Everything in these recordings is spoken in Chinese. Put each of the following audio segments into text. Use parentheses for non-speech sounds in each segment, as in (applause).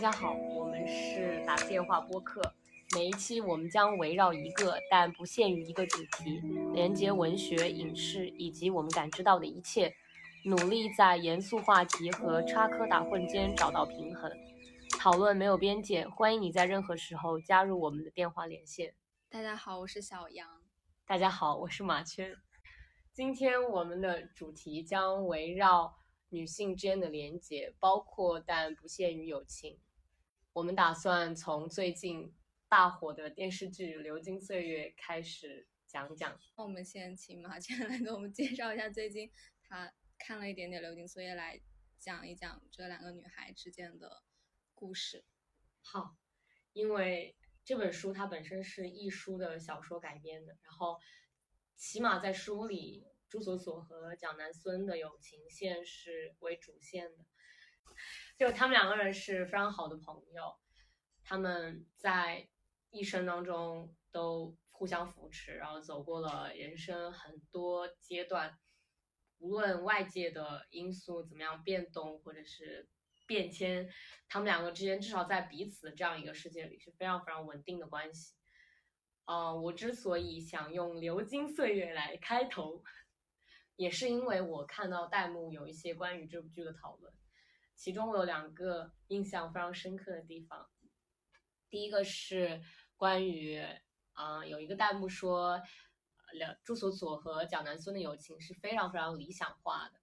大家好，我们是打电话播客。每一期我们将围绕一个，但不限于一个主题，连接文学、影视以及我们感知到的一切，努力在严肃话题和插科打诨间找到平衡。讨论没有边界，欢迎你在任何时候加入我们的电话连线。大家好，我是小杨。大家好，我是马圈。今天我们的主题将围绕。女性之间的连接，包括但不限于友情。我们打算从最近大火的电视剧《流金岁月》开始讲讲。那我们先请马倩来给我们介绍一下最近她看了一点点《流金岁月》，来讲一讲这两个女孩之间的故事。好，因为这本书它本身是一书的小说改编的，然后起码在书里。朱锁锁和蒋南孙的友情线是为主线的，就他们两个人是非常好的朋友，他们在一生当中都互相扶持，然后走过了人生很多阶段，无论外界的因素怎么样变动或者是变迁，他们两个之间至少在彼此的这样一个世界里是非常非常稳定的关系。啊，我之所以想用《流金岁月》来开头。也是因为我看到弹幕有一些关于这部剧的讨论，其中我有两个印象非常深刻的地方。第一个是关于，啊，有一个弹幕说，了朱锁锁和蒋南孙的友情是非常非常理想化的，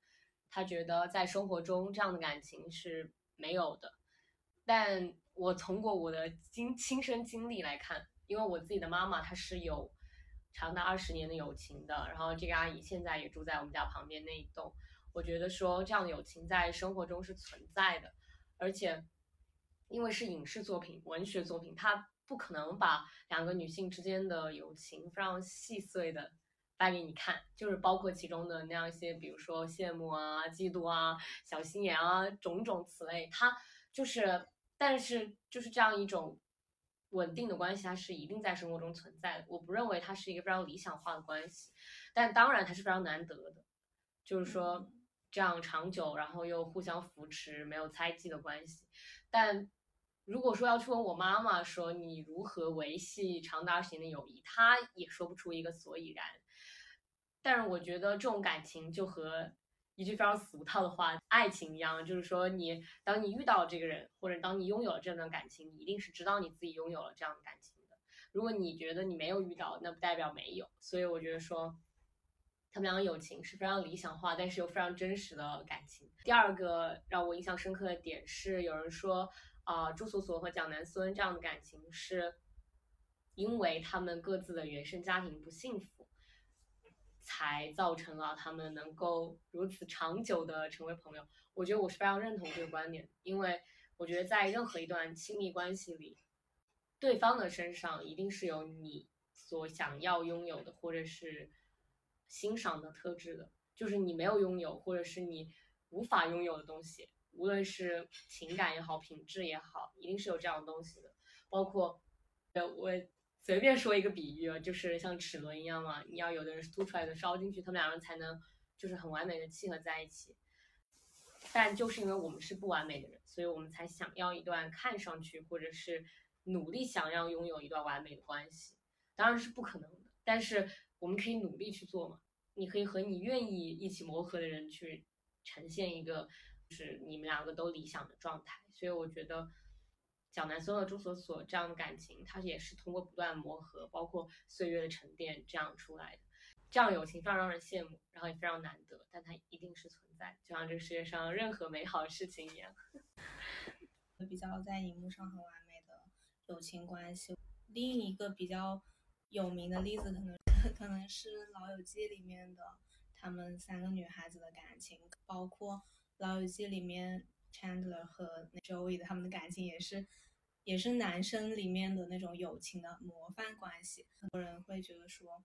他觉得在生活中这样的感情是没有的。但我通过我的经亲身经历来看，因为我自己的妈妈她是有。长达二十年的友情的，然后这个阿姨现在也住在我们家旁边那一栋。我觉得说这样的友情在生活中是存在的，而且因为是影视作品、文学作品，它不可能把两个女性之间的友情非常细碎的掰给你看，就是包括其中的那样一些，比如说羡慕啊、嫉妒啊、小心眼啊，种种此类，它就是，但是就是这样一种。稳定的关系，它是一定在生活中存在的。我不认为它是一个非常理想化的关系，但当然它是非常难得的。就是说，这样长久，然后又互相扶持，没有猜忌的关系。但如果说要去问我妈妈说你如何维系长达二十年的友谊，她也说不出一个所以然。但是我觉得这种感情就和。一句非常俗套的话，爱情一样，就是说你当你遇到这个人，或者当你拥有了这段感情，你一定是知道你自己拥有了这样的感情的。如果你觉得你没有遇到，那不代表没有。所以我觉得说，他们俩友情是非常理想化，但是又非常真实的感情。第二个让我印象深刻的点是，有人说啊，朱锁锁和蒋南孙这样的感情是因为他们各自的原生家庭不幸福。才造成了他们能够如此长久的成为朋友。我觉得我是非常认同这个观点，因为我觉得在任何一段亲密关系里，对方的身上一定是有你所想要拥有的，或者是欣赏的特质的，就是你没有拥有，或者是你无法拥有的东西，无论是情感也好，品质也好，一定是有这样的东西的。包括，呃，我。随便说一个比喻啊，就是像齿轮一样嘛，你要有的人是凸出来的，烧进去，他们两人才能就是很完美的契合在一起。但就是因为我们是不完美的人，所以我们才想要一段看上去或者是努力想要拥有一段完美的关系，当然是不可能的。但是我们可以努力去做嘛，你可以和你愿意一起磨合的人去呈现一个就是你们两个都理想的状态。所以我觉得。蒋南孙和朱锁锁这样的感情，它也是通过不断磨合，包括岁月的沉淀这样出来的。这样友情非常让人羡慕，然后也非常难得，但它一定是存在，就像这个世界上任何美好的事情一样。(laughs) 比较在荧幕上很完美的友情关系。另一个比较有名的例子，可能 (laughs) 可能是《老友记》里面的他们三个女孩子的感情，包括《老友记》里面 Chandler 和 Joey 的他们的感情也是。也是男生里面的那种友情的模范关系。很多人会觉得说，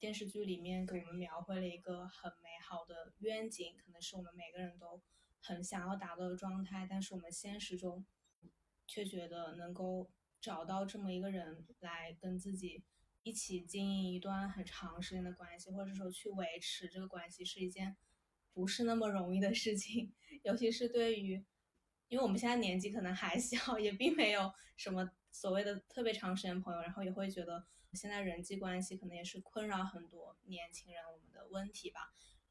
电视剧里面给我们描绘了一个很美好的愿景，可能是我们每个人都很想要达到的状态。但是我们现实中，却觉得能够找到这么一个人来跟自己一起经营一段很长时间的关系，或者说去维持这个关系，是一件不是那么容易的事情。(laughs) 尤其是对于因为我们现在年纪可能还小，(laughs) 也并没有什么所谓的特别长时间朋友，然后也会觉得现在人际关系可能也是困扰很多年轻人我们的问题吧。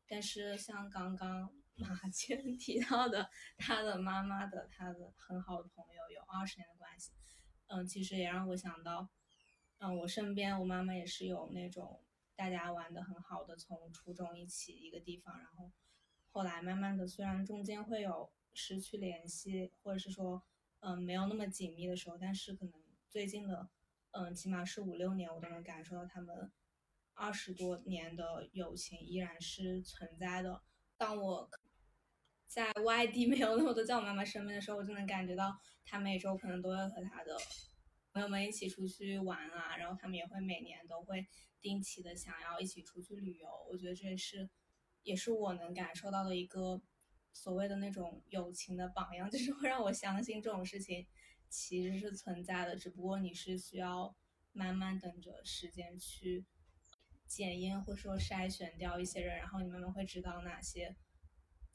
但是像刚刚马倩 (laughs) 提到的，他的妈妈的他的很好的朋友有二十年的关系，嗯，其实也让我想到，嗯，我身边我妈妈也是有那种大家玩的很好的，从初中一起一个地方，然后后来慢慢的虽然中间会有失去联系，或者是说嗯没有那么紧密的时候，但是可能最近的嗯起码是五六年，我都能感受到他们二十多年的友情依然是存在的。当我在外地没有那么多在我妈妈身边的时候，我就能感觉到她每周可能都会和她的朋友们一起出去玩啊，然后他们也会每年都会定期的想要一起出去旅游。我觉得这也是也是我能感受到的一个所谓的那种友情的榜样，(laughs) 就是会让我相信这种事情其实是存在的，只不过你是需要慢慢等着时间去检验或者说筛选掉一些人，然后你慢慢会知道哪些。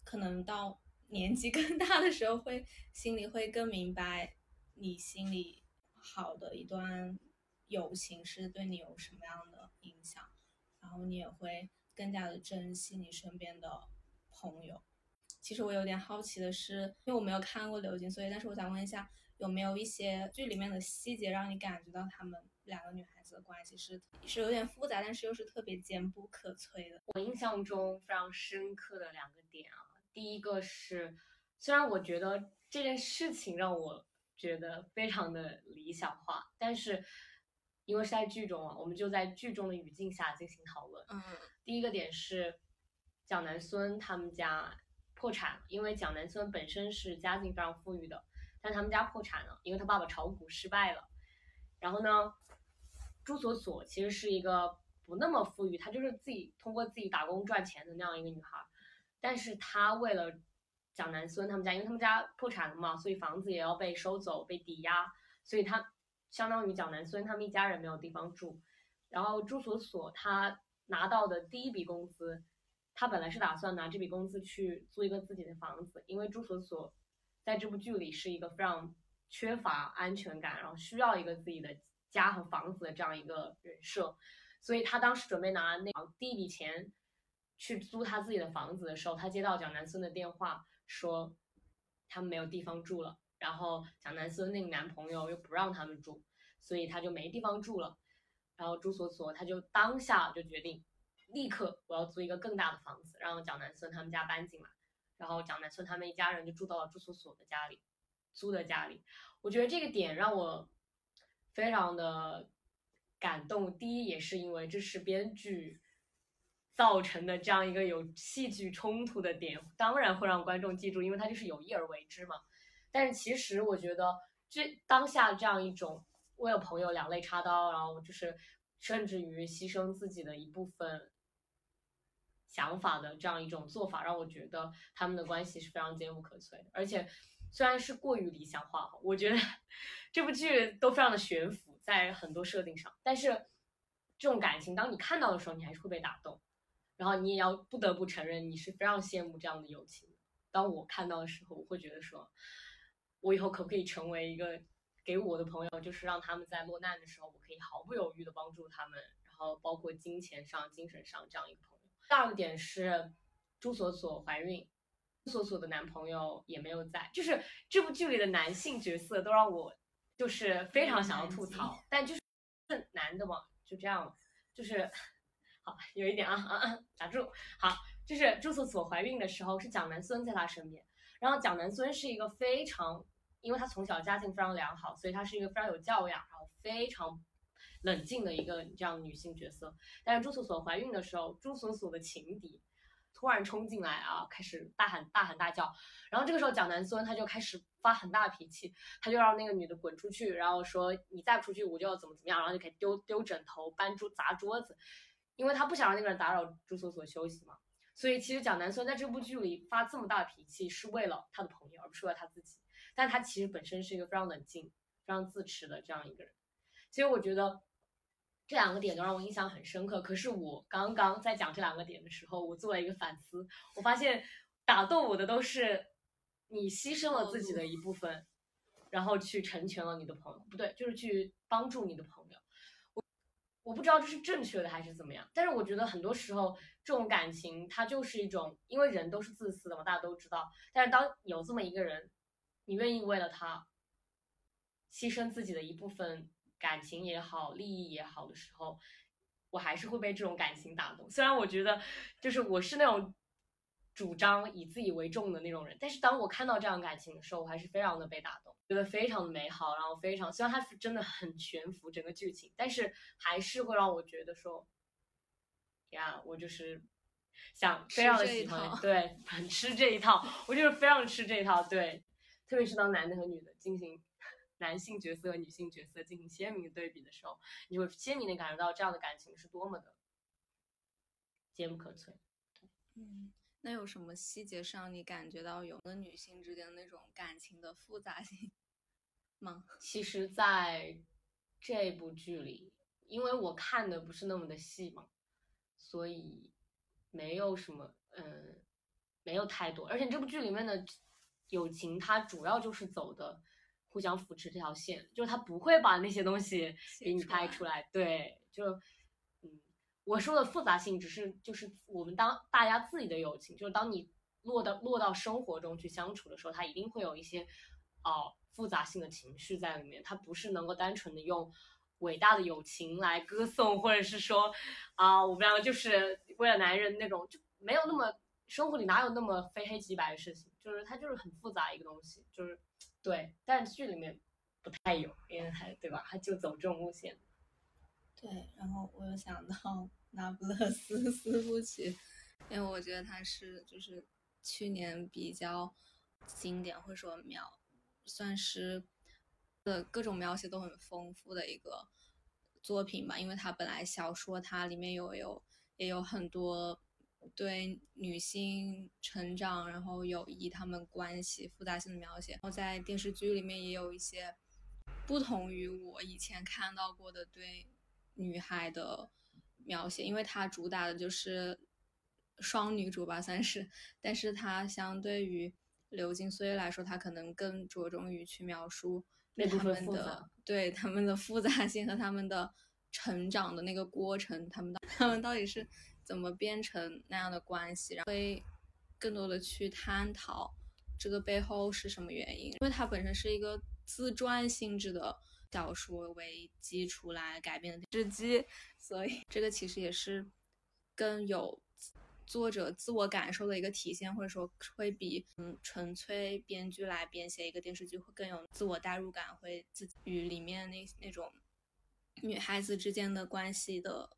可能到年纪更大的时候，会心里会更明白，你心里好的一段友情是对你有什么样的影响，然后你也会更加的珍惜你身边的朋友。其实我有点好奇的是，因为我没有看过《流金所以》，但是我想问一下，有没有一些剧里面的细节让你感觉到他们两个女孩子的关系是是有点复杂，但是又是特别坚不可摧的？我印象中非常深刻的两个点啊。第一个是，虽然我觉得这件事情让我觉得非常的理想化，但是因为是在剧中啊，我们就在剧中的语境下进行讨论。嗯，第一个点是蒋南孙他们家破产了，因为蒋南孙本身是家境非常富裕的，但他们家破产了，因为他爸爸炒股失败了。然后呢，朱锁锁其实是一个不那么富裕，她就是自己通过自己打工赚钱的那样一个女孩。但是她为了蒋南孙他们家，因为他们家破产了嘛，所以房子也要被收走、被抵押，所以他相当于蒋南孙他们一家人没有地方住。然后朱锁锁他拿到的第一笔工资，他本来是打算拿这笔工资去租一个自己的房子，因为朱锁锁在这部剧里是一个非常缺乏安全感，然后需要一个自己的家和房子的这样一个人设，所以他当时准备拿那第一笔钱。去租他自己的房子的时候，他接到蒋南孙的电话，说他们没有地方住了。然后蒋南孙那个男朋友又不让他们住，所以他就没地方住了。然后朱锁锁他就当下就决定，立刻我要租一个更大的房子，让蒋南孙他们家搬进来。然后蒋南孙他们一家人就住到了朱锁锁的家里，租的家里。我觉得这个点让我非常的感动。第一，也是因为这是编剧。造成的这样一个有戏剧冲突的点，当然会让观众记住，因为他就是有意而为之嘛。但是其实我觉得，这当下这样一种为了朋友两肋插刀，然后就是甚至于牺牲自己的一部分想法的这样一种做法，让我觉得他们的关系是非常坚不可摧的。而且虽然是过于理想化，我觉得 (laughs) 这部剧都非常的悬浮，在很多设定上，但是这种感情，当你看到的时候，你还是会被打动。然后你也要不得不承认，你是非常羡慕这样的友情。当我看到的时候，我会觉得说，我以后可不可以成为一个给我的朋友，就是让他们在落难的时候，我可以毫不犹豫的帮助他们，然后包括金钱上、精神上这样一个朋友。第二个点是朱锁锁怀孕，朱锁锁的男朋友也没有在，就是这部剧里的男性角色都让我就是非常想要吐槽，但就是男的嘛，就这样，就是。好，有一点啊啊啊，打住。好，就是朱锁锁怀孕的时候是蒋南孙在她身边，然后蒋南孙是一个非常，因为他从小家境非常良好，所以他是一个非常有教养，然后非常冷静的一个这样女性角色。但是朱锁锁怀孕的时候，朱锁锁的情敌突然冲进来啊，开始大喊大喊大叫，然后这个时候蒋南孙他就开始发很大脾气，他就让那个女的滚出去，然后说你再不出去我就要怎么怎么样，然后就开始丢丢枕头、搬桌、砸桌子。因为他不想让那个人打扰朱锁锁休息嘛，所以其实蒋南孙在这部剧里发这么大的脾气是为了他的朋友，而不是为了他自己。但他其实本身是一个非常冷静、非常自持的这样一个人。所以我觉得这两个点都让我印象很深刻。可是我刚刚在讲这两个点的时候，我做了一个反思，我发现打动我的都是你牺牲了自己的一部分，然后去成全了你的朋友，不对，就是去帮助你的朋友。我不知道这是正确的还是怎么样，但是我觉得很多时候这种感情它就是一种，因为人都是自私的嘛，大家都知道。但是当有这么一个人，你愿意为了他牺牲自己的一部分感情也好，利益也好的时候，我还是会被这种感情打动。虽然我觉得就是我是那种。主张以自己为重的那种人，但是当我看到这样感情的时候，我还是非常的被打动，觉得非常的美好，然后非常，虽然它真的很悬浮整个剧情，但是还是会让我觉得说，呀，我就是想非常的喜欢，对，很吃这一套，我就是非常吃这一套，对，特别是当男的和女的进行男性角色和女性角色进行鲜明的对比的时候，你会鲜明的感受到这样的感情是多么的坚不可摧，嗯。那有什么细节上你感觉到有的女性之间那种感情的复杂性吗？其实，在这部剧里，因为我看的不是那么的细嘛，所以没有什么，嗯，没有太多。而且这部剧里面的友情，它主要就是走的互相扶持这条线，就是他不会把那些东西给你拍出来。对，就。我说的复杂性，只是就是我们当大家自己的友情，就是当你落到落到生活中去相处的时候，它一定会有一些哦复杂性的情绪在里面，它不是能够单纯的用伟大的友情来歌颂，或者是说啊我们两个就是为了男人那种，就没有那么生活里哪有那么非黑即白的事情，就是它就是很复杂一个东西，就是对，但剧里面不太有，因为它对吧，它就走这种路线。对，然后我又想到 (laughs)《那不勒斯四部曲》，因为我觉得它是就是去年比较经典或者说描，算是的各种描写都很丰富的一个作品吧。因为它本来小说它里面有有也有很多对女性成长然后友谊他们关系复杂性的描写，然后在电视剧里面也有一些不同于我以前看到过的对。女孩的描写，因为它主打的就是双女主吧，算是。但是它相对于《流金岁月》来说，它可能更着重于去描述他们的对他们的复杂性和他们的成长的那个过程，他们他们到底是怎么变成那样的关系，然后会更多的去探讨这个背后是什么原因，因为它本身是一个自传性质的。小说为基础来改编的电视剧，所以这个其实也是更有作者自我感受的一个体现，或者说会比嗯纯粹编剧来编写一个电视剧会更有自我代入感，会自己与里面那那种女孩子之间的关系的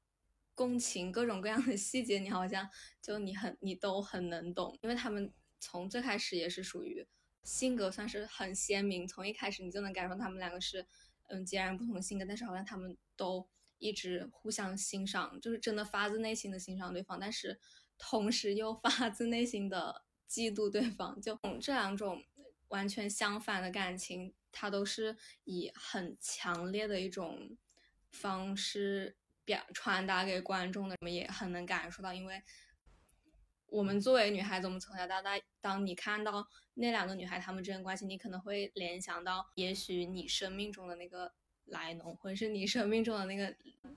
共情，各种各样的细节，你好像就你很你都很能懂，因为他们从最开始也是属于性格算是很鲜明，从一开始你就能感受他们两个是。嗯，截然不同的性格，但是好像他们都一直互相欣赏，就是真的发自内心的欣赏对方，但是同时又发自内心的嫉妒对方。就这两种完全相反的感情，它都是以很强烈的一种方式表传达给观众的，我们也很能感受到，因为。我们作为女孩子，我们从小到大，当你看到那两个女孩她们之间关系，你可能会联想到，也许你生命中的那个莱农，或者是你生命中的那个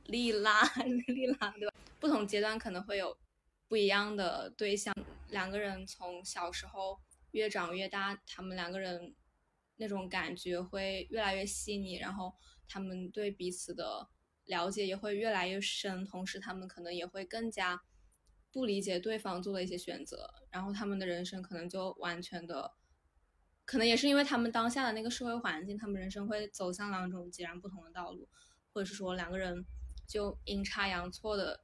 莉拉，(laughs) 莉拉，对吧？不同阶段可能会有不一样的对象。两个人从小时候越长越大，他们两个人那种感觉会越来越细腻，然后他们对彼此的了解也会越来越深，同时他们可能也会更加。不理解对方做的一些选择，然后他们的人生可能就完全的，可能也是因为他们当下的那个社会环境，他们人生会走向两种截然不同的道路，或者是说两个人就阴差阳错的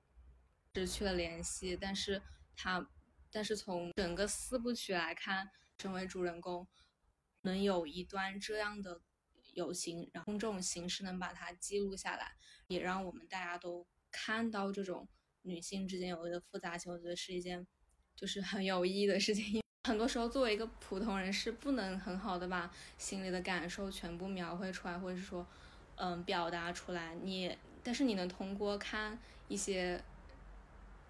失去了联系。但是他，但是从整个四部曲来看，身为主人公能有一段这样的友情，然后这种形式能把它记录下来，也让我们大家都看到这种。女性之间有的复杂性，我觉得是一件就是很有意义的事情。很多时候，作为一个普通人是不能很好的把心里的感受全部描绘出来，或者是说，嗯，表达出来。你，但是你能通过看一些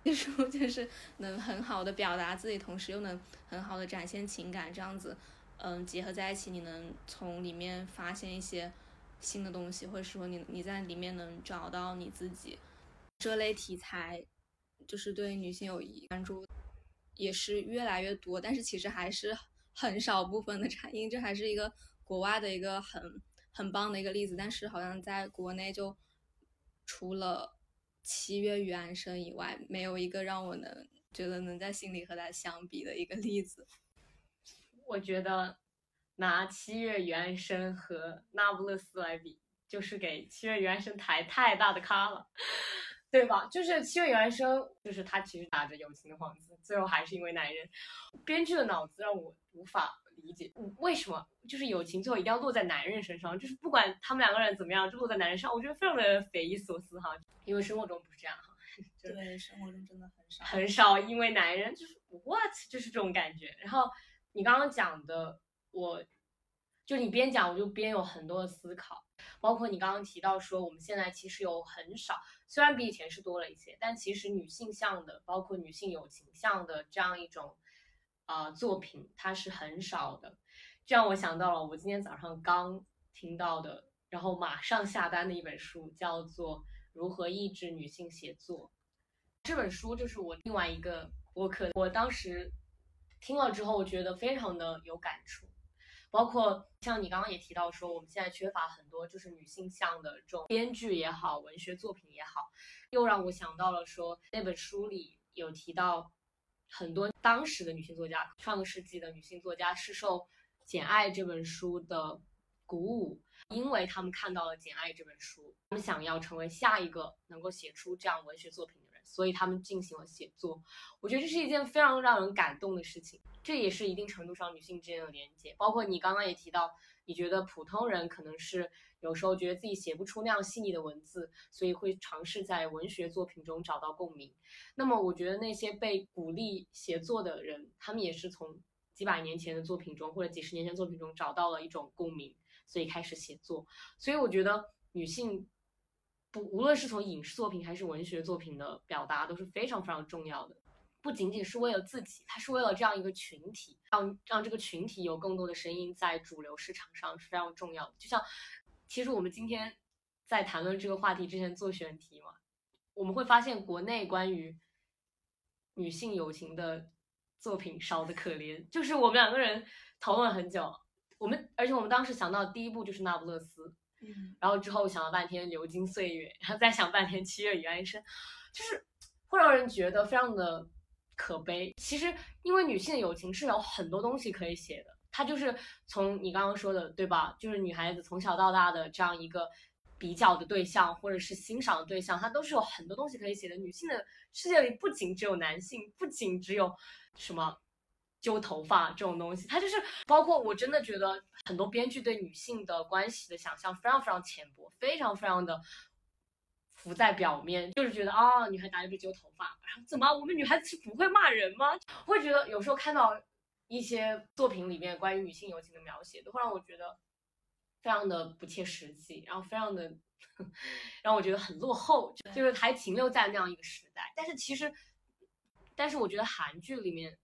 书，(laughs) 就是能很好的表达自己，同时又能很好的展现情感，这样子，嗯结合在一起，你能从里面发现一些新的东西，或者说你你在里面能找到你自己。这类题材就是对女性友谊关注也是越来越多，但是其实还是很少部分的产业，这还是一个国外的一个很很棒的一个例子。但是好像在国内就除了七月与安生以外，没有一个让我能觉得能在心里和他相比的一个例子。(laughs) 我觉得拿七月与安生和那不勒斯来比，就是给七月与安生抬太大的咖了。对吧？就是七月与安生，就是他其实打着友情的幌子，最后还是因为男人。编剧的脑子让我无法理解，为什么就是友情最后一定要落在男人身上？就是不管他们两个人怎么样，就落在男人上，我觉得非常的匪夷所思哈。因为生活中不是这样哈。对，生活中真的很少。很少因为男人就是 what，就是这种感觉。然后你刚刚讲的，我就你边讲我就边有很多的思考。包括你刚刚提到说，我们现在其实有很少，虽然比以前是多了一些，但其实女性向的，包括女性友情向的这样一种，呃，作品它是很少的。这让我想到了我今天早上刚听到的，然后马上下单的一本书，叫做《如何抑制女性写作》。这本书就是我另外一个播客，我当时听了之后，我觉得非常的有感触。包括像你刚刚也提到说，我们现在缺乏很多就是女性向的这种编剧也好，文学作品也好，又让我想到了说那本书里有提到很多当时的女性作家，上个世纪的女性作家是受《简爱》这本书的鼓舞，因为他们看到了《简爱》这本书，他们想要成为下一个能够写出这样文学作品，所以他们进行了写作。我觉得这是一件非常让人感动的事情。这也是一定程度上女性之间的连接，包括你刚刚也提到，你觉得普通人可能是有时候觉得自己写不出那样细腻的文字，所以会尝试在文学作品中找到共鸣。那么我觉得那些被鼓励写作的人，他们也是从几百年前的作品中或者几十年前作品中找到了一种共鸣，所以开始写作。所以我觉得女性不无论是从影视作品还是文学作品的表达都是非常非常重要的。不仅仅是为了自己，他是为了这样一个群体，让让这个群体有更多的声音在主流市场上是非常重要的。就像，其实我们今天在谈论这个话题之前做选题嘛，我们会发现国内关于女性友情的作品少的可怜。就是我们两个人讨论了很久，我们而且我们当时想到第一部就是《那不勒斯》，嗯，然后之后想了半天《流金岁月》，然后再想半天《七月与安生》，就是会让人觉得非常的。可悲，其实因为女性的友情是有很多东西可以写的，它就是从你刚刚说的，对吧？就是女孩子从小到大的这样一个比较的对象，或者是欣赏的对象，它都是有很多东西可以写的。女性的世界里不仅只有男性，不仅只有什么揪头发这种东西，它就是包括我真的觉得很多编剧对女性的关系的想象非常非常浅薄，非常非常的。浮在表面，就是觉得啊，女孩打一个揪头发，然后怎么我们女孩子是不会骂人吗？会觉得有时候看到一些作品里面关于女性友情的描写，都会让我觉得非常的不切实际，然后非常的 (laughs) 让我觉得很落后，就是还停留在那样一个时代。但是其实，但是我觉得韩剧里面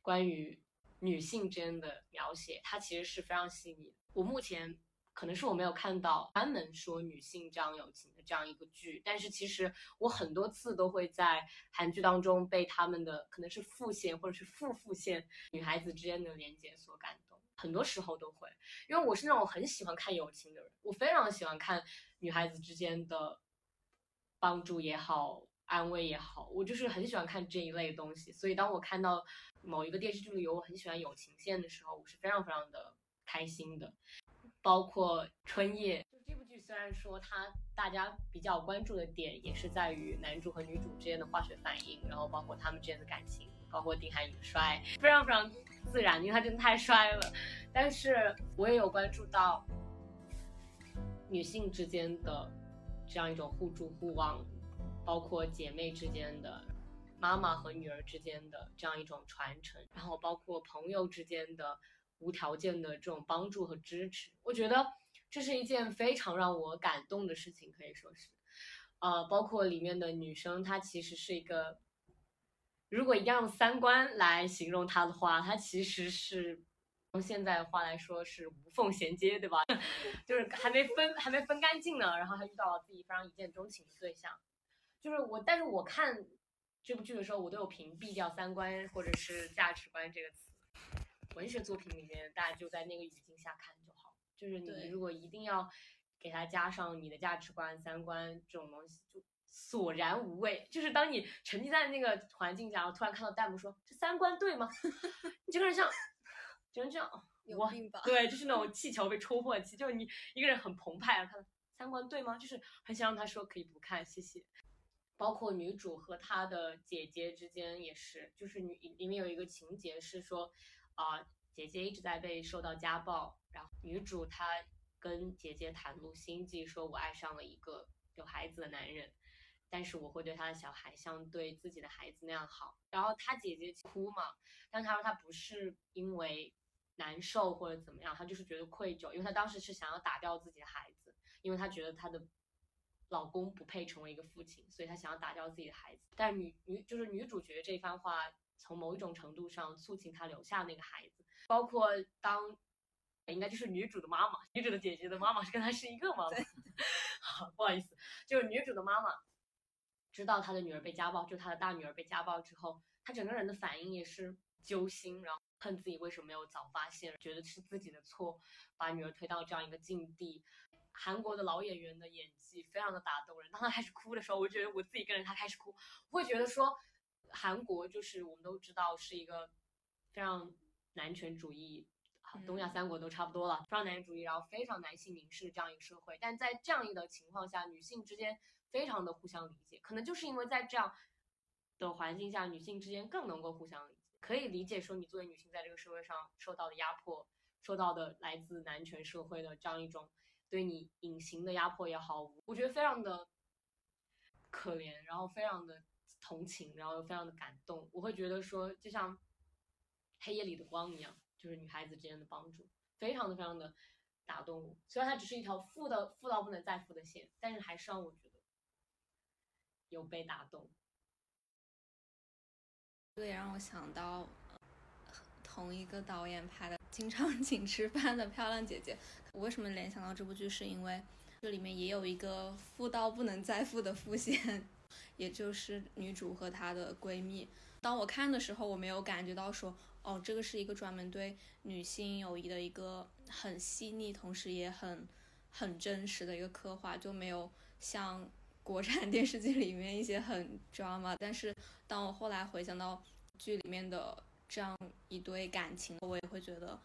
关于女性之间的描写，它其实是非常细腻。我目前。可能是我没有看到专门说女性这样友情的这样一个剧，但是其实我很多次都会在韩剧当中被他们的可能是副线或者是副副线女孩子之间的连接所感动，很多时候都会，因为我是那种很喜欢看友情的人，我非常喜欢看女孩子之间的帮助也好，安慰也好，我就是很喜欢看这一类东西，所以当我看到某一个电视剧里有我很喜欢友情线的时候，我是非常非常的开心的。包括春夜，就这部剧虽然说它大家比较关注的点也是在于男主和女主之间的化学反应，然后包括他们之间的感情，包括丁海寅帅，非常非常自然，因为他真的太帅了。但是我也有关注到女性之间的这样一种互助互望，包括姐妹之间的、妈妈和女儿之间的这样一种传承，然后包括朋友之间的。无条件的这种帮助和支持，我觉得这是一件非常让我感动的事情，可以说是，呃，包括里面的女生，她其实是一个，如果一定要用三观来形容她的话，她其实是用现在的话来说是无缝衔接，对吧？(laughs) 就是还没分还没分干净呢，然后还遇到了自己非常一见钟情的对象。就是我，但是我看这部剧的时候，我都有屏蔽掉三观或者是价值观这个词。文学作品里面，大家就在那个语境下看就好。就是你如果一定要给它加上你的价值观、三观这种东西，就索然无味。就是当你沉浸在那个环境下，然后突然看到弹幕说“这三观对吗？”你这个人像。只能这样，有病吧？对，就是那种气球被戳破气，就是你一个人很澎湃，他三观对吗？就是很想让他说可以不看，谢谢。包括女主和她的姐姐之间也是，就是女里面有一个情节是说，啊，姐姐一直在被受到家暴，然后女主她跟姐姐袒露心迹，说我爱上了一个有孩子的男人，但是我会对他的小孩像对自己的孩子那样好。然后她姐姐哭嘛，但她说她不是因为。难受或者怎么样，她就是觉得愧疚，因为她当时是想要打掉自己的孩子，因为她觉得她的老公不配成为一个父亲，所以她想要打掉自己的孩子。但女女就是女主角这番话，从某一种程度上促进她留下那个孩子。包括当应该就是女主的妈妈，女主的姐姐的妈妈是跟她是一个妈妈。(laughs) 好，不好意思，就是女主的妈妈知道她的女儿被家暴，就她的大女儿被家暴之后，她整个人的反应也是揪心，然后。恨自己为什么没有早发现，觉得是自己的错，把女儿推到这样一个境地。韩国的老演员的演技非常的打动人。当他开始哭的时候，我觉得我自己跟着他开始哭。我会觉得说，韩国就是我们都知道是一个非常男权主义，东亚三国都差不多了，非常男权主义，然后非常男性凝视这样一个社会。但在这样一个情况下，女性之间非常的互相理解，可能就是因为在这样的环境下，女性之间更能够互相理解。可以理解说，你作为女性在这个社会上受到的压迫，受到的来自男权社会的这样一种对你隐形的压迫也好，我觉得非常的可怜，然后非常的同情，然后又非常的感动。我会觉得说，就像黑夜里的光一样，就是女孩子之间的帮助，非常的非常的打动我。虽然它只是一条负的负到不能再负的线，但是还是让我觉得有被打动。这也让我想到，同一个导演拍的《经常请吃饭的漂亮姐姐》。我为什么联想到这部剧？是因为这里面也有一个富到不能再富的副线，也就是女主和她的闺蜜。当我看的时候，我没有感觉到说，哦，这个是一个专门对女性友谊的一个很细腻，同时也很很真实的一个刻画，就没有像。国产 (laughs) 电视剧里面一些很 drama，但是当我后来回想到剧里面的这样一对感情，我也会觉得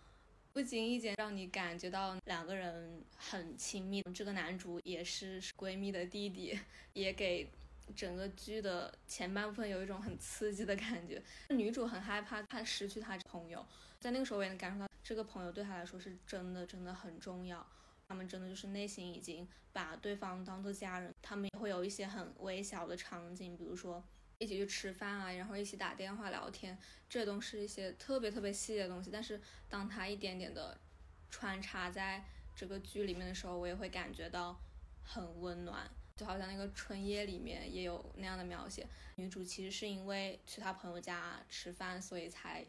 不经意间让你感觉到两个人很亲密。这个男主也是闺蜜的弟弟，(laughs) 也给整个剧的前半部分有一种很刺激的感觉。女主很害怕她失去她朋友，在那个时候我也能感受到这个朋友对她来说是真的真的很重要。他们真的就是内心已经把对方当做家人，他们也会有一些很微小的场景，比如说一起去吃饭啊，然后一起打电话聊天，这都是一些特别特别细的东西。但是当他一点点的穿插在这个剧里面的时候，我也会感觉到很温暖，就好像那个春夜里面也有那样的描写。女主其实是因为去她朋友家吃饭，所以才。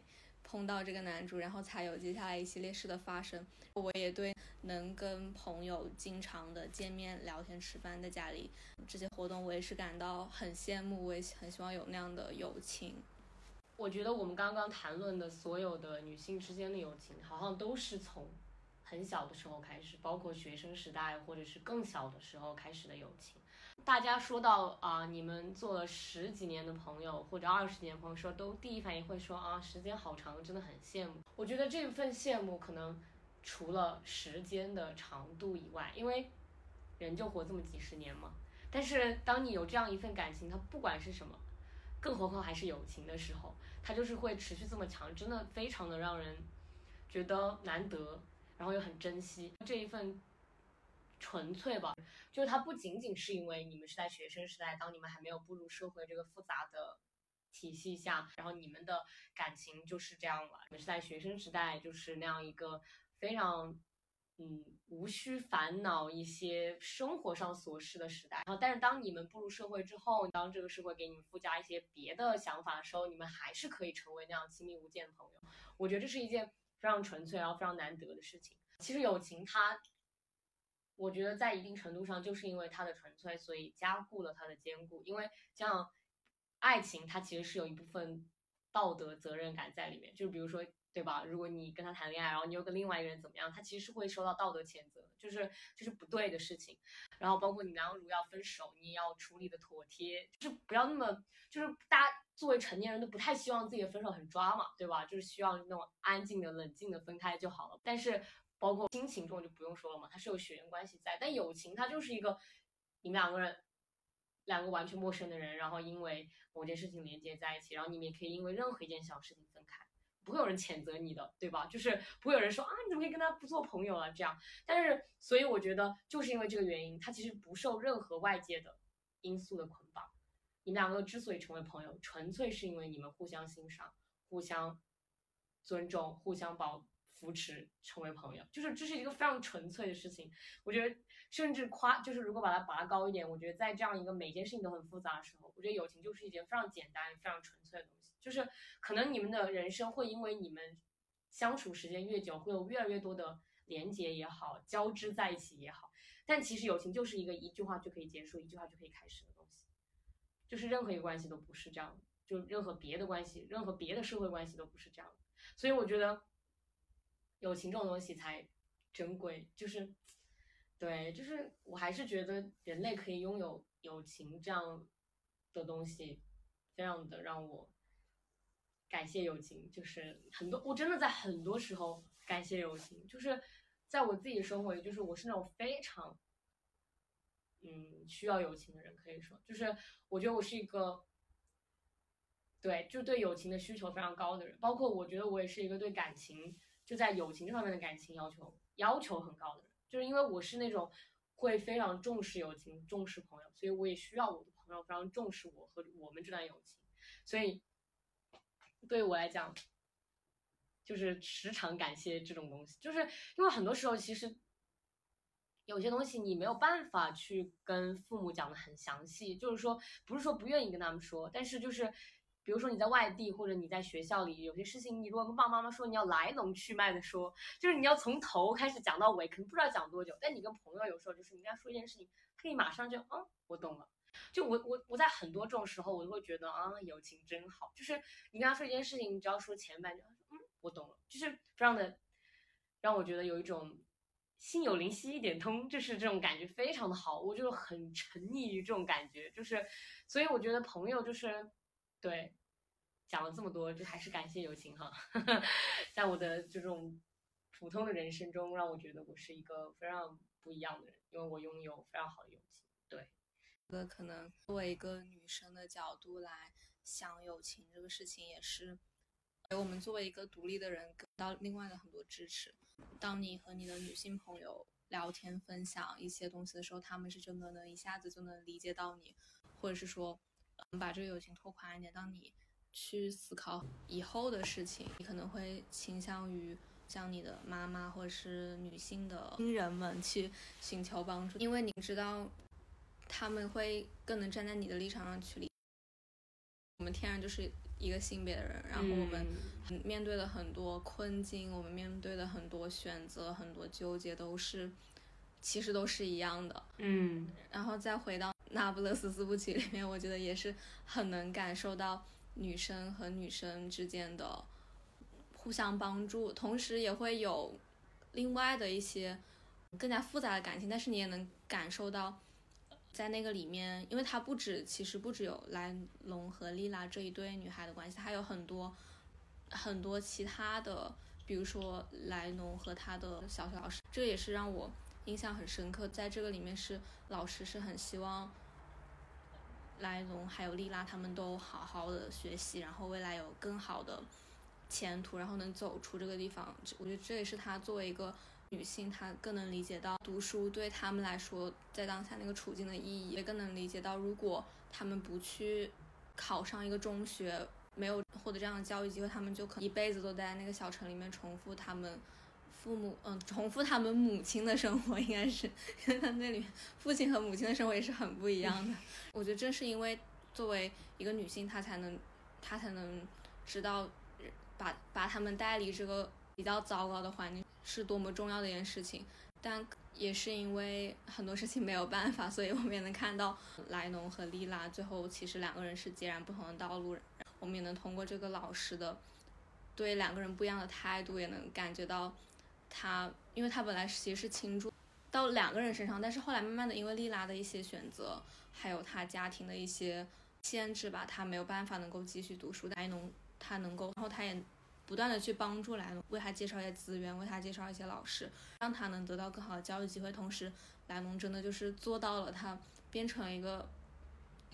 碰到这个男主，然后才有接下来一系列事的发生。我也对能跟朋友经常的见面、聊天、吃饭，在家里这些活动，我也是感到很羡慕。我也很希望有那样的友情。我觉得我们刚刚谈论的所有的女性之间的友情，好像都是从很小的时候开始，包括学生时代或者是更小的时候开始的友情。大家说到啊，你们做了十几年的朋友或者二十年朋友，说都第一反应会说啊，时间好长，真的很羡慕。我觉得这份羡慕可能除了时间的长度以外，因为人就活这么几十年嘛。但是当你有这样一份感情，它不管是什么，更何况还是友情的时候，它就是会持续这么长，真的非常的让人觉得难得，然后又很珍惜这一份。纯粹吧，就是它不仅仅是因为你们是在学生时代，当你们还没有步入社会这个复杂的体系下，然后你们的感情就是这样了。你们是在学生时代，就是那样一个非常嗯无需烦恼一些生活上琐事的时代。然后，但是当你们步入社会之后，当这个社会给你们附加一些别的想法的时候，你们还是可以成为那样亲密无间的朋友。我觉得这是一件非常纯粹，然后非常难得的事情。其实友情它，我觉得在一定程度上就是因为它的纯粹，所以加固了它的坚固。因为像爱情，它其实是有一部分道德责任感在里面，就是比如说。对吧？如果你跟他谈恋爱，然后你又跟另外一个人怎么样，他其实是会受到道德谴责，就是就是不对的事情。然后包括你们如果要分手，你也要处理的妥帖，就是不要那么，就是大家作为成年人都不太希望自己的分手很抓嘛，对吧？就是希望那种安静的、冷静的分开就好了。但是包括亲情这种就不用说了嘛，它是有血缘关系在。但友情它就是一个你们两个人，两个完全陌生的人，然后因为某件事情连接在一起，然后你们也可以因为任何一件小事情分开。不会有人谴责你的，对吧？就是不会有人说啊，你怎么可以跟他不做朋友了？这样，但是，所以我觉得就是因为这个原因，他其实不受任何外界的因素的捆绑。你们两个之所以成为朋友，纯粹是因为你们互相欣赏、互相尊重、互相保扶持，成为朋友。就是这是一个非常纯粹的事情。我觉得，甚至夸，就是如果把它拔高一点，我觉得在这样一个每件事情都很复杂的时候，我觉得友情就是一件非常简单、非常纯粹的东西。就是可能你们的人生会因为你们相处时间越久，会有越来越多的连接也好，交织在一起也好。但其实友情就是一个一句话就可以结束，一句话就可以开始的东西。就是任何一个关系都不是这样的，就任何别的关系，任何别的社会关系都不是这样的。所以我觉得友情这种东西才珍贵。就是对，就是我还是觉得人类可以拥有友情这样的东西，非常的让我。感谢友情，就是很多，我真的在很多时候感谢友情，就是在我自己生活里，就是我是那种非常，嗯，需要友情的人，可以说，就是我觉得我是一个，对，就对友情的需求非常高的人，包括我觉得我也是一个对感情，就在友情这方面的感情要求要求很高的人，就是因为我是那种会非常重视友情、重视朋友，所以我也需要我的朋友非常重视我和我们这段友情，所以。对我来讲，就是时常感谢这种东西，就是因为很多时候其实有些东西你没有办法去跟父母讲的很详细，就是说不是说不愿意跟他们说，但是就是比如说你在外地或者你在学校里，有些事情你如果跟爸爸妈妈说，你要来龙去脉的说，就是你要从头开始讲到尾，可能不知道讲多久。但你跟朋友有时候就是你跟他说一件事情，可以马上就嗯，我懂了。就我我我在很多这种时候，我都会觉得啊，友情真好。就是你跟他说一件事情，你只要说前半句，嗯，我懂了，就是非常的让我觉得有一种心有灵犀一点通，就是这种感觉非常的好。我就很沉溺于这种感觉，就是所以我觉得朋友就是对讲了这么多，就还是感谢友情哈。(laughs) 在我的这种普通的人生中，让我觉得我是一个非常不一样的人，因为我拥有非常好的友情。对。个可能作为一个女生的角度来想友情这个事情，也是给我们作为一个独立的人得到另外的很多支持。当你和你的女性朋友聊天分享一些东西的时候，他们是真的能一下子就能理解到你，或者是说，把这个友情拓宽一点。当你去思考以后的事情，你可能会倾向于向你的妈妈或者是女性的亲人们去寻求帮助，因为你知道。他们会更能站在你的立场上去理。我们天然就是一个性别的人，然后我们面对的很多困境，我们面对的很多选择、很多纠结，都是其实都是一样的。嗯，然后再回到《那不勒斯四部曲》里面，我觉得也是很能感受到女生和女生之间的互相帮助，同时也会有另外的一些更加复杂的感情，但是你也能感受到。在那个里面，因为它不止，其实不只有莱龙和丽拉这一对女孩的关系，还有很多很多其他的，比如说莱农和他的小学老师，这也是让我印象很深刻。在这个里面，是老师是很希望莱农还有丽拉他们都好好的学习，然后未来有更好的前途，然后能走出这个地方。我觉得这也是她作为一个。女性她更能理解到读书对他们来说在当下那个处境的意义，也更能理解到如果他们不去考上一个中学，没有获得这样的教育机会，他们就可能一辈子都待在那个小城里面重复他们父母嗯重复他们母亲的生活，应该是因为他那里父亲和母亲的生活也是很不一样的。我觉得正是因为作为一个女性，她才能她才能知道把把他们带离这个。比较糟糕的环境是多么重要的一件事情。但也是因为很多事情没有办法，所以我们也能看到莱农和莉拉最后其实两个人是截然不同的道路。我们也能通过这个老师的对两个人不一样的态度，也能感觉到他，因为他本来其实是倾注到两个人身上，但是后来慢慢的因为莉拉的一些选择，还有他家庭的一些限制吧，他没有办法能够继续读书。莱农他能够，然后他也。不断的去帮助莱农，为他介绍一些资源，为他介绍一些老师，让他能得到更好的教育机会。同时，莱农真的就是做到了，他变成了一个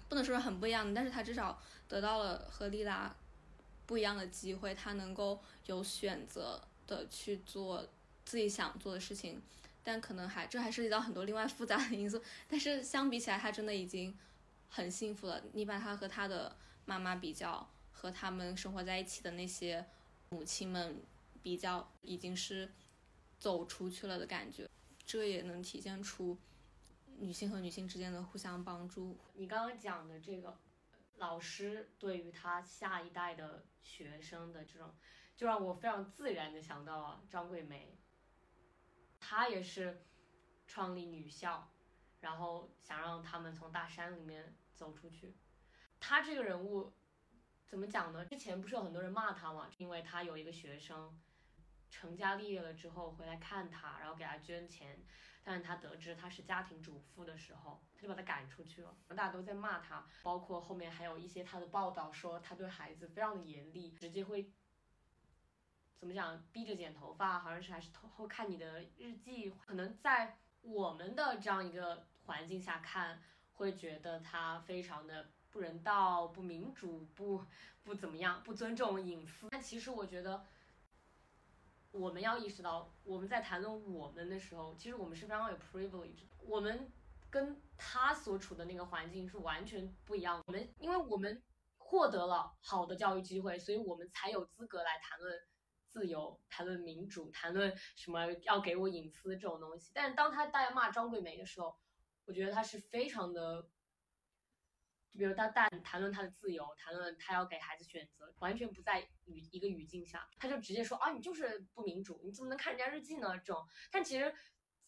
不能说是很不一样的，但是他至少得到了和丽拉不一样的机会，他能够有选择的去做自己想做的事情。但可能还这还涉及到很多另外复杂的因素。但是相比起来，他真的已经很幸福了。你把他和他的妈妈比较，和他们生活在一起的那些。母亲们比较已经是走出去了的感觉，这也能体现出女性和女性之间的互相帮助。你刚刚讲的这个老师对于他下一代的学生的这种，就让我非常自然的想到了张桂梅，他也是创立女校，然后想让他们从大山里面走出去。他这个人物。怎么讲呢？之前不是有很多人骂他嘛，因为他有一个学生成家立业了之后回来看他，然后给他捐钱，但是他得知他是家庭主妇的时候，他就把他赶出去了。大家都在骂他，包括后面还有一些他的报道说他对孩子非常的严厉，直接会怎么讲，逼着剪头发，好像是还是偷偷看你的日记。可能在我们的这样一个环境下看，会觉得他非常的。不人道、不民主、不不怎么样、不尊重隐私。但其实我觉得，我们要意识到，我们在谈论我们的时候，其实我们是非常有 privilege。我们跟他所处的那个环境是完全不一样的。我们因为我们获得了好的教育机会，所以我们才有资格来谈论自由、谈论民主、谈论什么要给我隐私这种东西。但是当他大家骂张桂梅的时候，我觉得他是非常的。比如他谈谈论他的自由，谈论他要给孩子选择，完全不在语一个语境下，他就直接说啊，你就是不民主，你怎么能看人家日记呢？这种，但其实，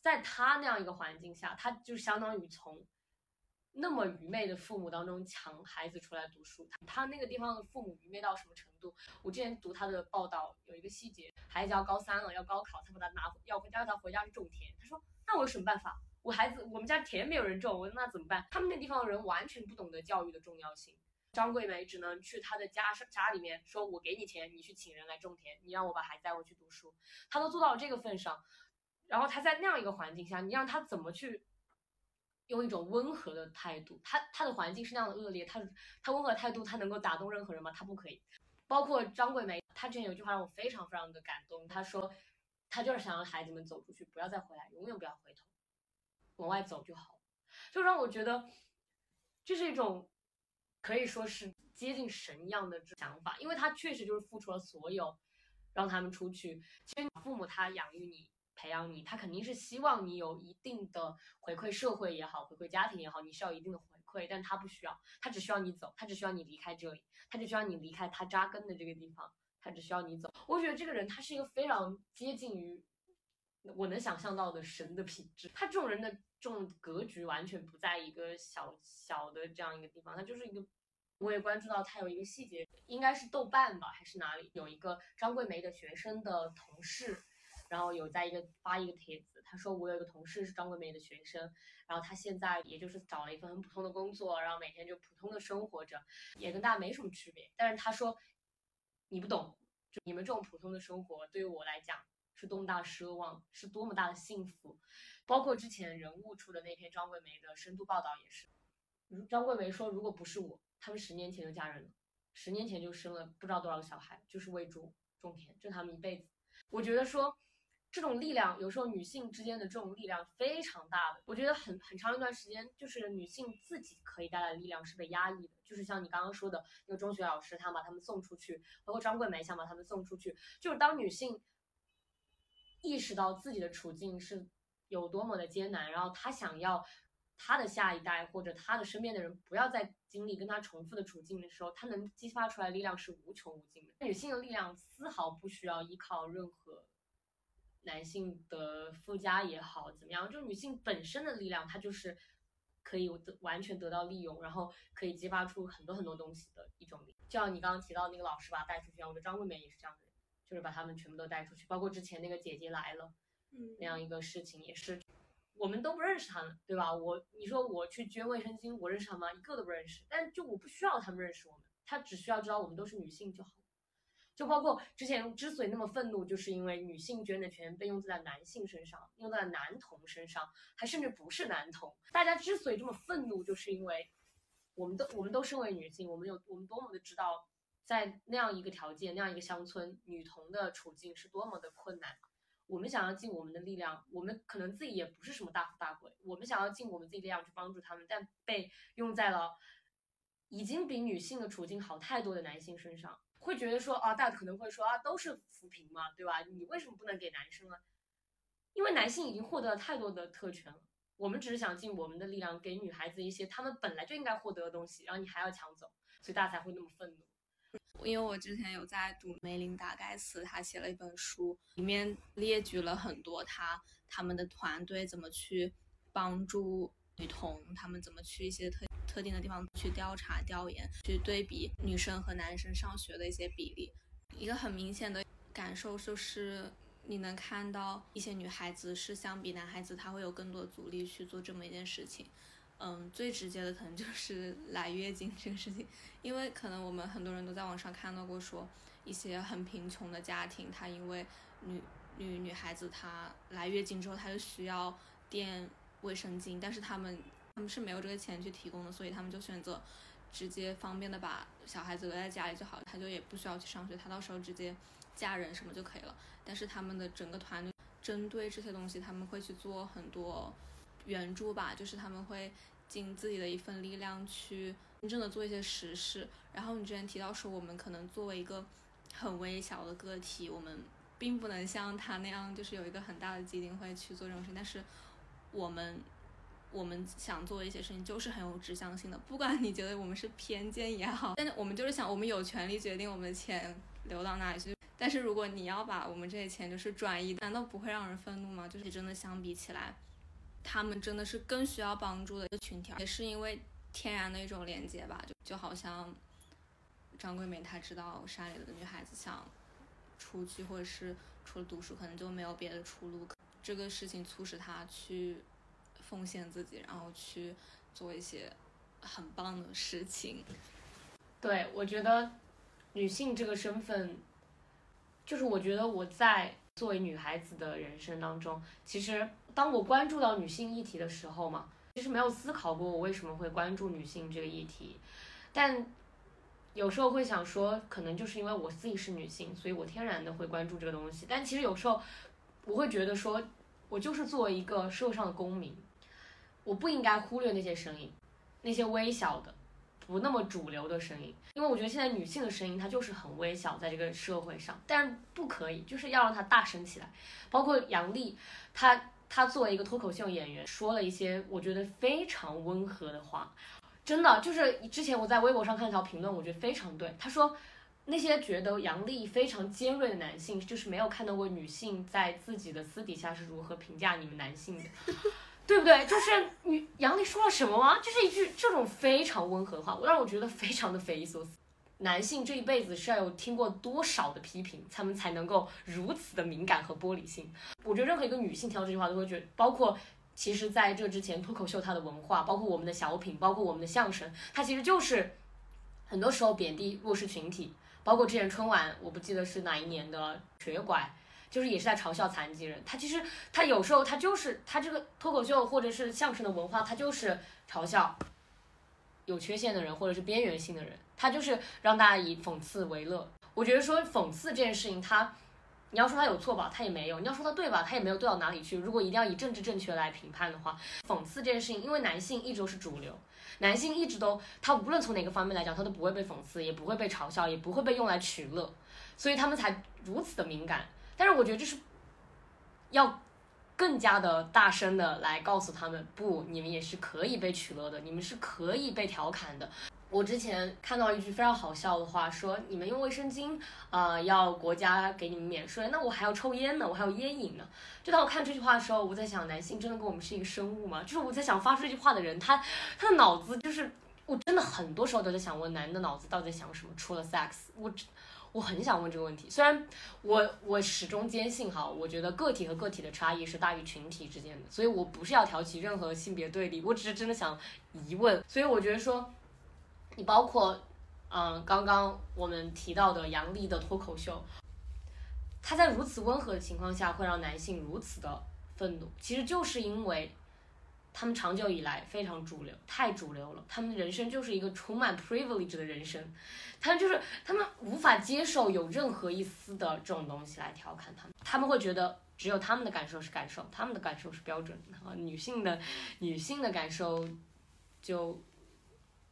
在他那样一个环境下，他就相当于从那么愚昧的父母当中抢孩子出来读书。他那个地方的父母愚昧到什么程度？我之前读他的报道，有一个细节，孩子要高三了，要高考，他把他拿要回家，他回家去种田。他说，那我有什么办法？我孩子，我们家田没有人种，我那怎么办？他们那地方的人完全不懂得教育的重要性。张桂梅只能去他的家家里面说：“我给你钱，你去请人来种田，你让我把孩子带回去读书。”他都做到了这个份上，然后他在那样一个环境下，你让他怎么去用一种温和的态度？他他的环境是那样的恶劣，他他温和态度，他能够打动任何人吗？他不可以。包括张桂梅，她之前有句话让我非常非常的感动，她说：“她就是想让孩子们走出去，不要再回来，永远不要回头。”往外走就好，就让我觉得这是一种可以说是接近神一样的想法，因为他确实就是付出了所有，让他们出去。其实父母他养育你、培养你，他肯定是希望你有一定的回馈社会也好，回馈家庭也好，你是要一定的回馈，但他不需要，他只需要你走，他只需要你离开这里，他只需要你离开他扎根的这个地方，他只需要你走。我觉得这个人他是一个非常接近于我能想象到的神的品质，他这种人的。这种格局完全不在一个小小的这样一个地方，他就是一个。我也关注到他有一个细节，应该是豆瓣吧，还是哪里，有一个张桂梅的学生的同事，然后有在一个发一个帖子，他说我有一个同事是张桂梅的学生，然后他现在也就是找了一份很普通的工作，然后每天就普通的生活着，也跟大家没什么区别。但是他说你不懂，就你们这种普通的生活对于我来讲是多么大奢望，是多么大的幸福。包括之前人物出的那篇张桂梅的深度报道也是，张桂梅说，如果不是我，他们十年前就嫁人了，十年前就生了不知道多少个小孩，就是为种种田，就他们一辈子。我觉得说，这种力量有时候女性之间的这种力量非常大的。我觉得很很长一段时间，就是女性自己可以带来的力量是被压抑的，就是像你刚刚说的那个中学老师，他把他们送出去，包括张桂梅想把他们送出去，就是当女性意识到自己的处境是。有多么的艰难，然后她想要她的下一代或者她的身边的人不要再经历跟她重复的处境的时候，她能激发出来的力量是无穷无尽的。女性的力量丝毫不需要依靠任何男性的附加也好，怎么样，就女性本身的力量，它就是可以得完全得到利用，然后可以激发出很多很多东西的一种力。就像你刚刚提到那个老师把他带出去，我觉得张桂梅也是这样的人，就是把他们全部都带出去，包括之前那个姐姐来了。嗯那样一个事情也是，我们都不认识他们，对吧？我你说我去捐卫生巾，我认识他们吗？一个都不认识。但就我不需要他们认识我们，他只需要知道我们都是女性就好。就包括之前之所以那么愤怒，就是因为女性捐的钱被用在了男性身上，用在了男童身上，还甚至不是男童。大家之所以这么愤怒，就是因为我们都我们都身为女性，我们有我们多么的知道，在那样一个条件、那样一个乡村，女童的处境是多么的困难。我们想要尽我们的力量，我们可能自己也不是什么大富大贵，我们想要尽我们自己力量去帮助他们，但被用在了已经比女性的处境好太多的男性身上，会觉得说啊，大家可能会说啊，都是扶贫嘛，对吧？你为什么不能给男生呢？因为男性已经获得了太多的特权了，我们只是想尽我们的力量给女孩子一些她们本来就应该获得的东西，然后你还要抢走，所以大家才会那么愤怒。(laughs) 因为我之前有在读梅琳达盖茨，他写了一本书，里面列举了很多他他们的团队怎么去帮助女童，他们怎么去一些特特定的地方去调查调研，去对比女生和男生上学的一些比例。一个很明显的感受就是，你能看到一些女孩子是相比男孩子，她会有更多阻力去做这么一件事情。嗯，最直接的可能就是 (laughs) 来月经这个事情，因为可能我们很多人都在网上看到过说，一些很贫穷的家庭，她因为女女女孩子她来月经之后，她就需要垫卫生巾，但是他们他们是没有这个钱去提供的，所以他们就选择直接方便的把小孩子留在家里就好，他就也不需要去上学，他到时候直接嫁人什么就可以了。但是他们的整个团队针对这些东西，他们会去做很多援助吧，就是他们会尽自己的一份力量去真正的做一些实事。然后你之前提到说，我们可能作为一个很微小的个体，我们并不能像他那样，就是有一个很大的基金会去做这种事情，但是我们。我们想做一些事情就是很有指向性的，不管你觉得我们是偏见也好，但是我们就是想，我们有权利决定我们的钱流到哪里去。但是如果你要把我们这些钱就是转移，难道不会让人愤怒吗？就是真的相比起来，他们真的是更需要帮助的一个群体，也是因为天然的一种连接吧，就就好像张桂梅她知道山里的女孩子想出去或者是除了读书，可能就没有别的出路，这个事情促使她去奉献自己，然后去做一些很棒的事情。对，我觉得女性这个身份，就是我觉得我在作为女孩子的人生当中，其实当我关注到女性议题的时候嘛，其实没有思考过我为什么会关注女性这个议题，但有时候会想说，可能就是因为我自己是女性，所以我天然的会关注这个东西。但其实有时候我会觉得说，我就是作为一个社会上的公民，我不应该忽略那些声音，那些微小的。不那么主流的声音，因为我觉得现在女性的声音它就是很微小，在这个社会上，但是不可以，就是要让它大声起来。包括杨笠，她她作为一个脱口秀演员，说了一些我觉得非常温和的话，真的就是之前我在微博上看一条评论，我觉得非常对，他说。那些觉得杨笠非常尖锐的男性，就是没有看到过女性在自己的私底下是如何评价你们男性的。(laughs) 对不对？就是女杨笠说了什么吗？就是一句这种非常温和的话，我让我觉得非常的匪夷所思。男性这一辈子是要有听过多少的批评，他们才能够如此的敏感和玻璃心？我觉得任何一个女性听到这句话都会觉得，包括其实在这之前，脱口秀它的文化，包括我们的小品，包括我们的相声，它其实就是很多时候贬低弱势群体。包括之前春晚，我不记得是哪一年的瘸拐。就是也是在嘲笑残疾人，他其实他有时候他就是他这个脱口秀或者是相声的文化，他就是嘲笑有缺陷的人或者是边缘性的人，他就是让大家以讽刺为乐。我觉得说讽刺这件事情，他你要说他有错吧，他也没有；你要说他对吧，他也没有对到哪里去。如果一定要以政治正确来评判的话，讽刺这件事情，因为男性一直都是主流，男性一直都他无论从哪个方面来讲，他都不会被讽刺，也不会被嘲笑，也不会被用来取乐，所以他们才如此的敏感。但是我觉得这是要更加的大声的来告诉他们，不，你们也是可以被取乐的，你们是可以被调侃的。我之前看到一句非常好笑的话，说你们用卫生巾，呃，要国家给你们免税，那我还要抽烟呢，我还有烟瘾呢。就当我看这句话的时候，我在想，男性真的跟我们是一个生物吗？就是我在想，发出这句话的人，他他的脑子就是，我真的很多时候都在想，问男的脑子到底想什么？除了 sex，我我很想问这个问题。虽然我我始终坚信哈，我觉得个体和个体的差异是大于群体之间的，所以我不是要挑起任何性别对立，我只是真的想疑问。所以我觉得说。你包括，嗯，刚刚我们提到的杨笠的脱口秀，他在如此温和的情况下会让男性如此的愤怒，其实就是因为他们长久以来非常主流，太主流了，他们的人生就是一个充满 privilege 的人生，他们就是他们无法接受有任何一丝的这种东西来调侃他们，他们会觉得只有他们的感受是感受，他们的感受是标准，啊，女性的女性的感受就。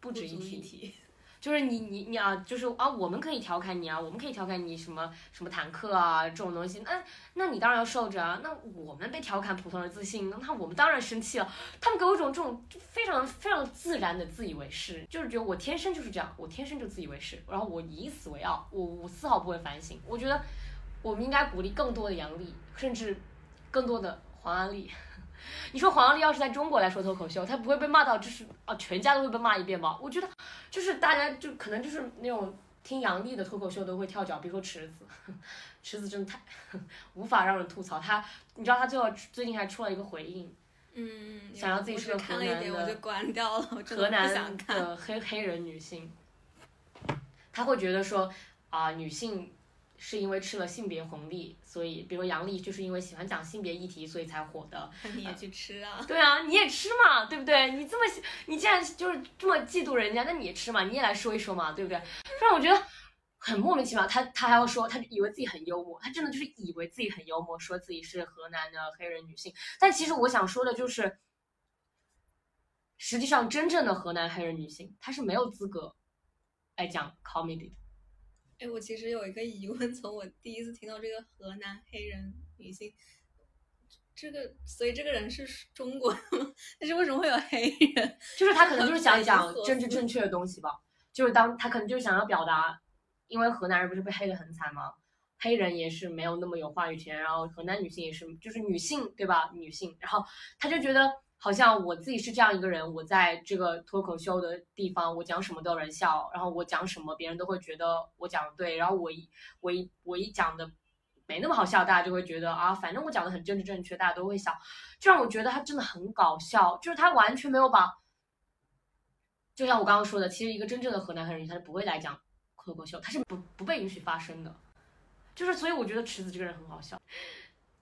不值一提，就是你你你啊，就是啊，我们可以调侃你啊，我们可以调侃你什么什么坦克啊这种东西，那那你当然要受着啊。那我们被调侃普通人自信，那我们当然生气了。他们给我一种这种非常非常自然的自以为是，就是觉得我天生就是这样，我天生就自以为是，然后我以此为傲，我我丝毫不会反省。我觉得我们应该鼓励更多的杨笠，甚至更多的黄安丽。你说黄杨丽要是在中国来说脱口秀，她不会被骂到就是啊，全家都会被骂一遍吧？我觉得，就是大家就可能就是那种听杨笠的脱口秀都会跳脚，比如说池子，(laughs) 池子真的太 (laughs) 无法让人吐槽。她，你知道她最后最近还出了一个回应，嗯，想要自己是个河南的河南的黑黑人女性，她会觉得说啊，女性。是因为吃了性别红利，所以，比如杨笠就是因为喜欢讲性别议题，所以才火的。(laughs) 你也去吃啊？对啊，你也吃嘛，对不对？你这么，你既然就是这么嫉妒人家，那你也吃嘛，你也来说一说嘛，对不对？让我觉得很莫名其妙。他他还要说，他以为自己很幽默，他真的就是以为自己很幽默，说自己是河南的黑人女性。但其实我想说的就是，实际上真正的河南黑人女性，她是没有资格来讲 comedy 的。哎，我其实有一个疑问，从我第一次听到这个河南黑人女性，这个，所以这个人是中国的吗？(laughs) 但是为什么会有黑人？就是他可能就是想 (laughs) 讲政治正确的东西吧，就是当他可能就是想要表达，因为河南人不是被黑的很惨吗？黑人也是没有那么有话语权，然后河南女性也是，就是女性对吧？女性，然后他就觉得。好像我自己是这样一个人，我在这个脱口秀的地方，我讲什么都有人笑，然后我讲什么别人都会觉得我讲的对，然后我一我一我一讲的没那么好笑，大家就会觉得啊，反正我讲的很政治正确，大家都会笑，就让我觉得他真的很搞笑，就是他完全没有把，就像我刚刚说的，其实一个真正的河南人他是不会来讲脱口秀，他是不不被允许发声的，就是所以我觉得池子这个人很好笑。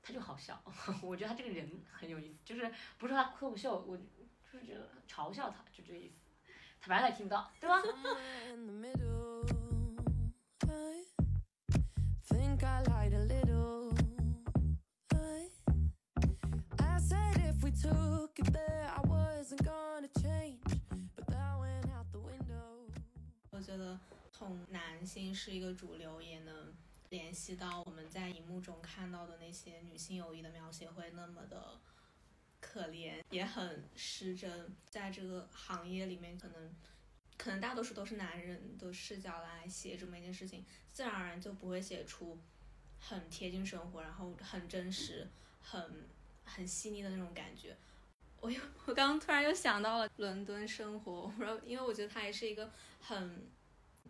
他就好笑，(laughs) 我觉得他这个人很有意思，就是不是他脱口秀，我就是觉得嘲笑他，就这个意思。他反正他听不到，对吧？我觉得从男性是一个主流，也能。联系到我们在荧幕中看到的那些女性友谊的描写会那么的可怜，也很失真。在这个行业里面，可能可能大多数都是男人的视角来写这么一件事情，自然而然就不会写出很贴近生活，然后很真实、很很细腻的那种感觉。我又我刚刚突然又想到了伦敦生活，然后因为我觉得它也是一个很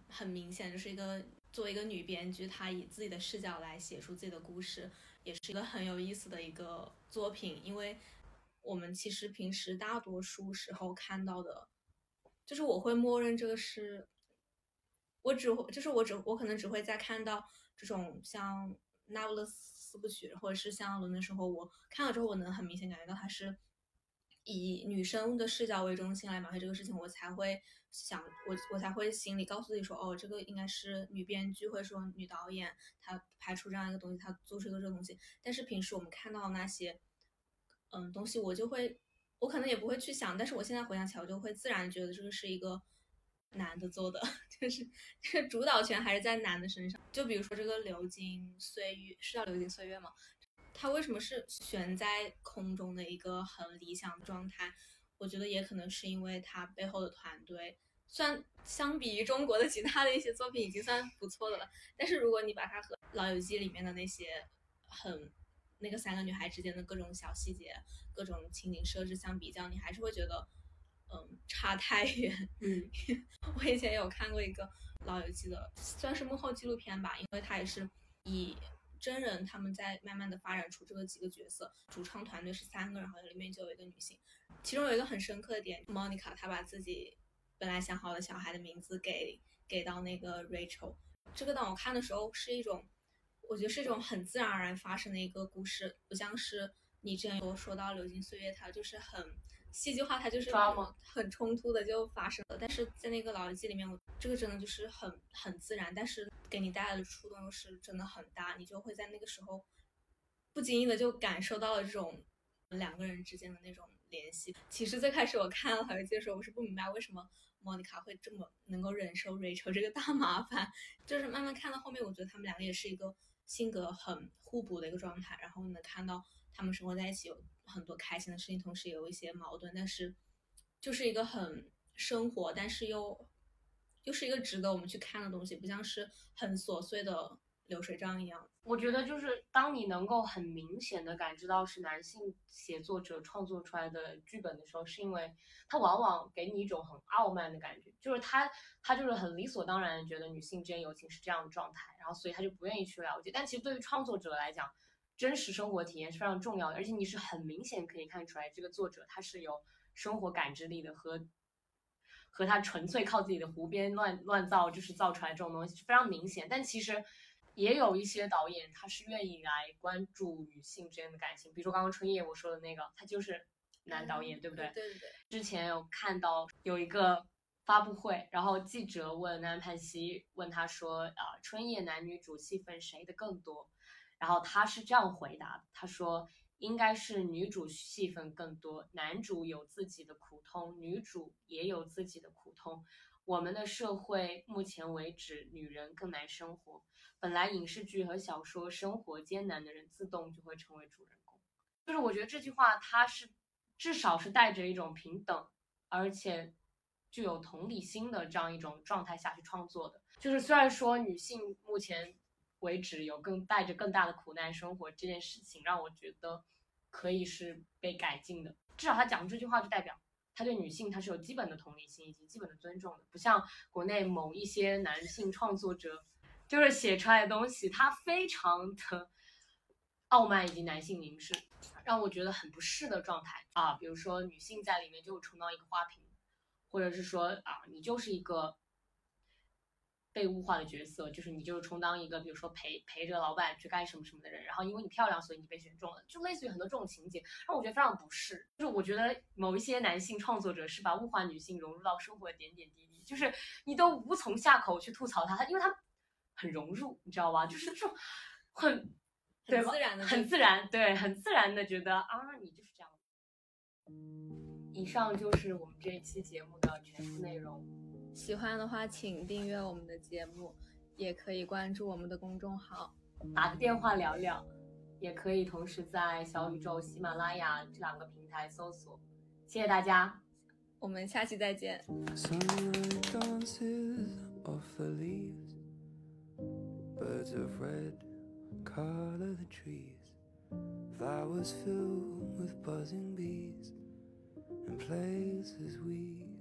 很明显，就是一个。作为一个女编剧，她以自己的视角来写出自己的故事，也是一个很有意思的一个作品。因为我们其实平时大多数时候看到的，就是我会默认这个是，我只会就是我只我可能只会在看到这种像《那不勒斯四部曲》或者是像《伦敦生活》，我看了之后，我能很明显感觉到它是以女生的视角为中心来描写这个事情，我才会。想我我才会心里告诉自己说，哦，这个应该是女编剧或者说女导演她拍出这样一个东西，她做出一个这个东西。但是平时我们看到那些，嗯，东西我就会，我可能也不会去想。但是我现在回想起来，我就会自然觉得这个是一个男的做的，(laughs) 就是这个主导权还是在男的身上。就比如说这个流金岁月，是叫流金岁月吗？他为什么是悬在空中的一个很理想状态？我觉得也可能是因为他背后的团队，虽然相比于中国的其他的一些作品已经算不错的了，但是如果你把它和《老友记》里面的那些很那个三个女孩之间的各种小细节、各种情景设置相比较，你还是会觉得，嗯，差太远。嗯，(laughs) 我以前有看过一个《老友记》的，算是幕后纪录片吧，因为它也是以。真人他们在慢慢的发展出这个几个角色，主创团队是三个，然后里面就有一个女性，其中有一个很深刻的点，Monica 她把自己本来想好的小孩的名字给给到那个 Rachel，这个当我看的时候是一种，我觉得是一种很自然而然发生的一个故事，不像是你之前有说到流金岁月，它就是很。戏剧化，它就是很冲突的就发生了。但是在那个老友记里面，我这个真的就是很很自然，但是给你带来的触动又是真的很大，你就会在那个时候不经意的就感受到了这种两个人之间的那种联系。其实最开始我看老友记的时候，我是不明白为什么莫妮卡会这么能够忍受 Rachel 这个大麻烦，就是慢慢看到后面，我觉得他们两个也是一个性格很互补的一个状态，然后能看到他们生活在一起有。很多开心的事情，同时也有一些矛盾，但是就是一个很生活，但是又又是一个值得我们去看的东西，不像是很琐碎的流水账一样。我觉得就是当你能够很明显的感知到是男性写作者创作出来的剧本的时候，是因为他往往给你一种很傲慢的感觉，就是他他就是很理所当然觉得女性之间友情是这样的状态，然后所以他就不愿意去了解。但其实对于创作者来讲，真实生活体验是非常重要的，而且你是很明显可以看出来，这个作者他是有生活感知力的，和和他纯粹靠自己的胡编乱乱造，就是造出来这种东西是非常明显。但其实也有一些导演，他是愿意来关注女性之间的感情，比如说刚刚春夜我说的那个，他就是男导演，对不对？对对对。之前有看到有一个发布会，然后记者问南盼熙，问他说啊，春夜男女主戏份谁的更多？然后他是这样回答的，他说应该是女主戏份更多，男主有自己的苦痛，女主也有自己的苦痛。我们的社会目前为止，女人更难生活。本来影视剧和小说生活艰难的人，自动就会成为主人公。就是我觉得这句话，它是至少是带着一种平等，而且具有同理心的这样一种状态下去创作的。就是虽然说女性目前。为止有更带着更大的苦难生活这件事情，让我觉得可以是被改进的。至少他讲这句话，就代表他对女性他是有基本的同理心以及基本的尊重的，不像国内某一些男性创作者，就是写出来的东西，他非常的傲慢以及男性凝视，让我觉得很不适的状态啊。比如说女性在里面就充当一个花瓶，或者是说啊，你就是一个。被物化的角色，就是你就是充当一个，比如说陪陪着老板去干什么什么的人，然后因为你漂亮，所以你被选中了，就类似于很多这种情节，让我觉得非常不适。就是我觉得某一些男性创作者是把物化女性融入到生活的点点滴滴，就是你都无从下口去吐槽他，他因为他很融入，你知道吧？就是这种很很自然的，很自然，对，很自然的觉得啊，你就是这样。以上就是我们这一期节目的全部内容。喜欢的话，请订阅我们的节目，也可以关注我们的公众号，打个电话聊聊，也可以同时在小宇宙、喜马拉雅这两个平台搜索。谢谢大家，我们下期再见。and places we